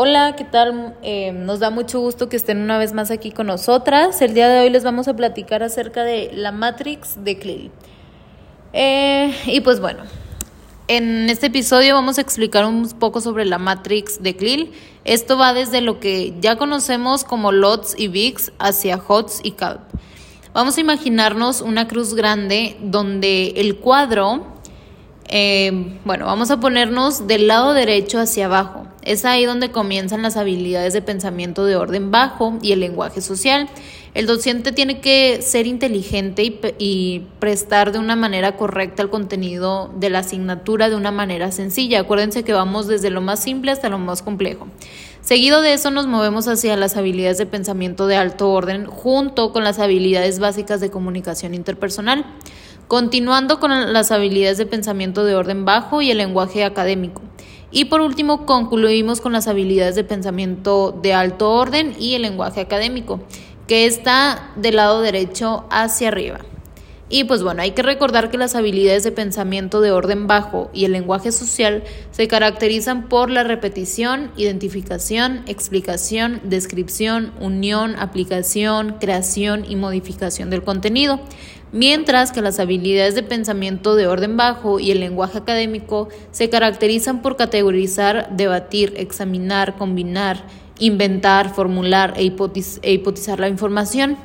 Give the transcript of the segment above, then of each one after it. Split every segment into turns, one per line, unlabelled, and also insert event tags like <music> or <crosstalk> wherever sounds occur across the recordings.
Hola, ¿qué tal? Eh, nos da mucho gusto que estén una vez más aquí con nosotras. El día de hoy les vamos a platicar acerca de la Matrix de Clill. Eh, y pues bueno, en este episodio vamos a explicar un poco sobre la Matrix de Clill. Esto va desde lo que ya conocemos como LOTS y VIX hacia HOTS y CALP. Vamos a imaginarnos una cruz grande donde el cuadro eh, bueno, vamos a ponernos del lado derecho hacia abajo. Es ahí donde comienzan las habilidades de pensamiento de orden bajo y el lenguaje social. El docente tiene que ser inteligente y, prestar de una manera correcta el contenido de la asignatura de una manera sencilla. Acuérdense que vamos desde lo más simple hasta lo más complejo. Seguido de eso nos movemos hacia las habilidades de pensamiento de alto orden junto con las habilidades básicas de comunicación interpersonal. Continuando con las habilidades de pensamiento de orden bajo y el lenguaje académico. Y por último, concluimos con las habilidades de pensamiento de alto orden y el lenguaje académico, que está del lado derecho hacia arriba. Y pues bueno, hay que recordar que las habilidades de pensamiento de orden bajo y el lenguaje social se caracterizan por la repetición, identificación, explicación, descripción, unión, aplicación, creación y modificación del contenido mientras que las habilidades de pensamiento de orden bajo y el lenguaje académico se caracterizan por categorizar, debatir, examinar, combinar, inventar, formular e, e, hipotizar la información.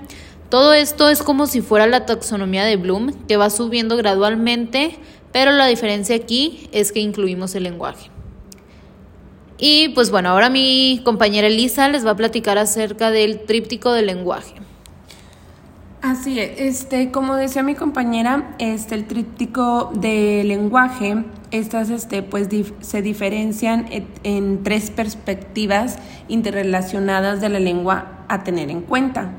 Todo esto es como si fuera la taxonomía de Bloom, que va subiendo gradualmente, pero la diferencia aquí es que incluimos el lenguaje. Y pues bueno, ahora mi compañera Elisa les va a platicar acerca del tríptico del lenguaje.
Así es, este, como decía mi compañera, este, el tríptico de lenguaje, estas este, pues, se diferencian en, tres perspectivas interrelacionadas de la lengua a tener en cuenta.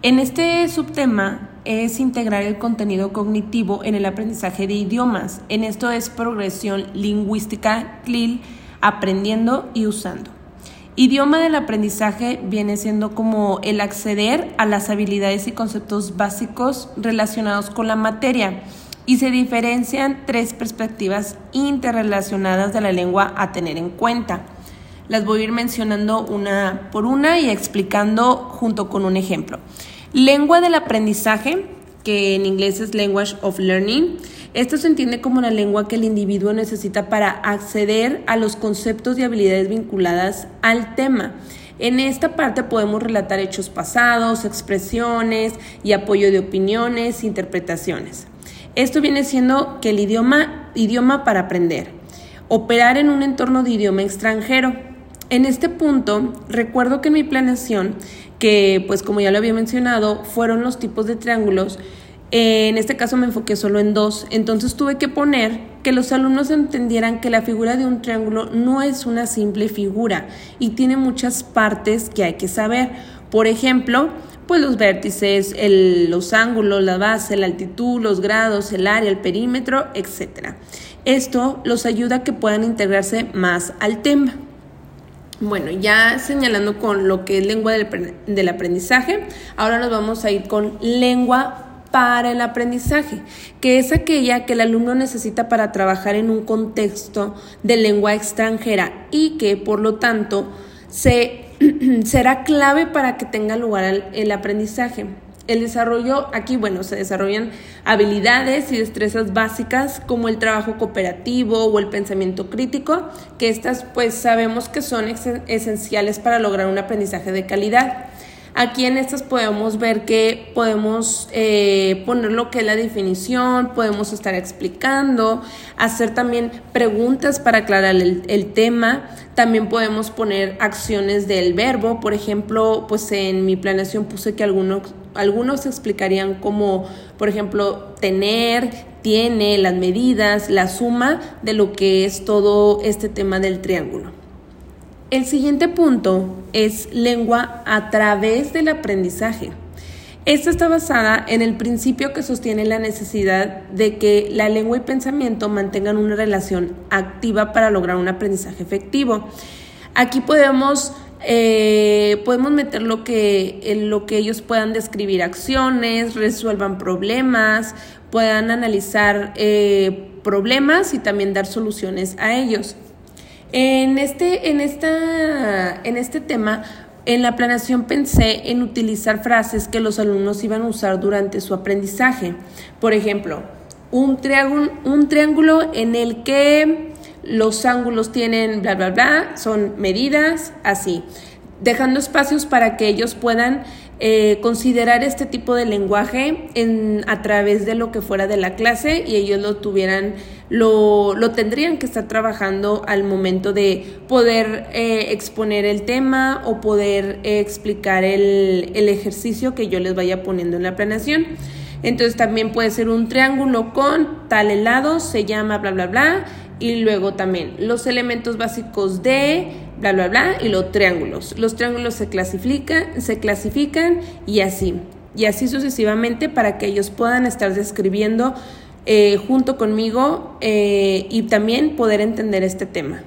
En este subtema es integrar el contenido cognitivo en el aprendizaje de idiomas. En esto es progresión lingüística, CLIL, aprendiendo y usando. Idioma del aprendizaje viene siendo como el acceder a las habilidades y conceptos básicos relacionados con la materia y se diferencian tres perspectivas interrelacionadas de la lengua a tener en cuenta. Las voy a ir mencionando una por una y explicando junto con un ejemplo. Lengua del aprendizaje, que en inglés es Language of Learning, esto se entiende como la lengua que el individuo necesita para acceder a los conceptos y habilidades vinculadas al tema. En esta parte podemos relatar hechos pasados, expresiones y apoyo de opiniones, interpretaciones. Esto viene siendo que el idioma, idioma para aprender, operar en un entorno de idioma extranjero. En este punto, recuerdo que en mi planeación, que pues como ya lo había mencionado, fueron los tipos de triángulos en este caso me enfoqué solo en dos, entonces tuve que poner que los alumnos entendieran que la figura de un triángulo no es una simple figura y tiene muchas partes que hay que saber. Por ejemplo, pues los vértices, los ángulos, la base, la altitud, los grados, el área, el perímetro, etc. Esto los ayuda a que puedan integrarse más al tema. Bueno, ya señalando con lo que es lengua del aprendizaje, ahora nos vamos a ir con lengua para el aprendizaje, que es aquella que el alumno necesita para trabajar en un contexto de lengua extranjera y que por lo tanto se, <clears throat> será clave para que tenga lugar el, aprendizaje. El desarrollo, aquí bueno, se desarrollan habilidades y destrezas básicas como el trabajo cooperativo o el pensamiento crítico, que estas pues sabemos que son esenciales para lograr un aprendizaje de calidad. Aquí en estas podemos ver que podemos eh, poner lo que es la definición, podemos estar explicando, hacer también preguntas para aclarar el, tema, también podemos poner acciones del verbo, por ejemplo, pues en mi planeación puse que algunos, algunos explicarían como, por ejemplo, tener, tiene, las medidas, la suma de lo que es todo este tema del triángulo. El siguiente punto es lengua a través del aprendizaje. Esta está basada en el principio que sostiene la necesidad de que la lengua y pensamiento mantengan una relación activa para lograr un aprendizaje efectivo. Aquí podemos, eh, podemos meter lo que, lo que ellos puedan describir acciones, resuelvan problemas, puedan analizar eh, problemas y también dar soluciones a ellos. En este, en esta, en este tema, en la planeación pensé en utilizar frases que los alumnos iban a usar durante su aprendizaje. Por ejemplo, un triángulo, un triángulo en el que los ángulos tienen bla, bla, bla, son medidas, así, dejando espacios para que ellos puedan eh, considerar este tipo de lenguaje en, a través de lo que fuera de la clase y ellos lo tuvieran, lo, lo tendrían que estar trabajando al momento de poder eh, exponer el tema o poder eh, explicar el, el ejercicio que yo les vaya poniendo en la planeación. Entonces también puede ser un triángulo con tal helado, se llama bla, bla, bla. Y luego también los elementos básicos de bla, bla, bla. Y los triángulos. Los triángulos se clasifican, se clasifican y así. Y así sucesivamente para que ellos puedan estar describiendo eh, junto conmigo eh, y también poder entender este tema.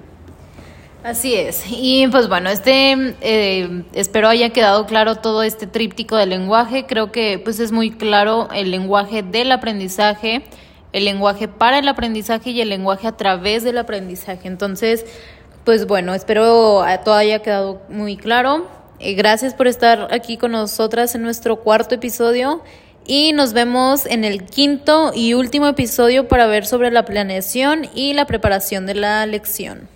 Así es. Y pues bueno, este eh, espero haya quedado claro todo este tríptico del lenguaje. Creo que pues es muy claro el lenguaje del aprendizaje, el lenguaje para el aprendizaje y el lenguaje a través del aprendizaje. Entonces, pues bueno, espero todo haya quedado muy claro. Eh, gracias por estar aquí con nosotras en nuestro cuarto episodio y nos vemos en el quinto y último episodio para ver sobre la planeación y la preparación de la lección.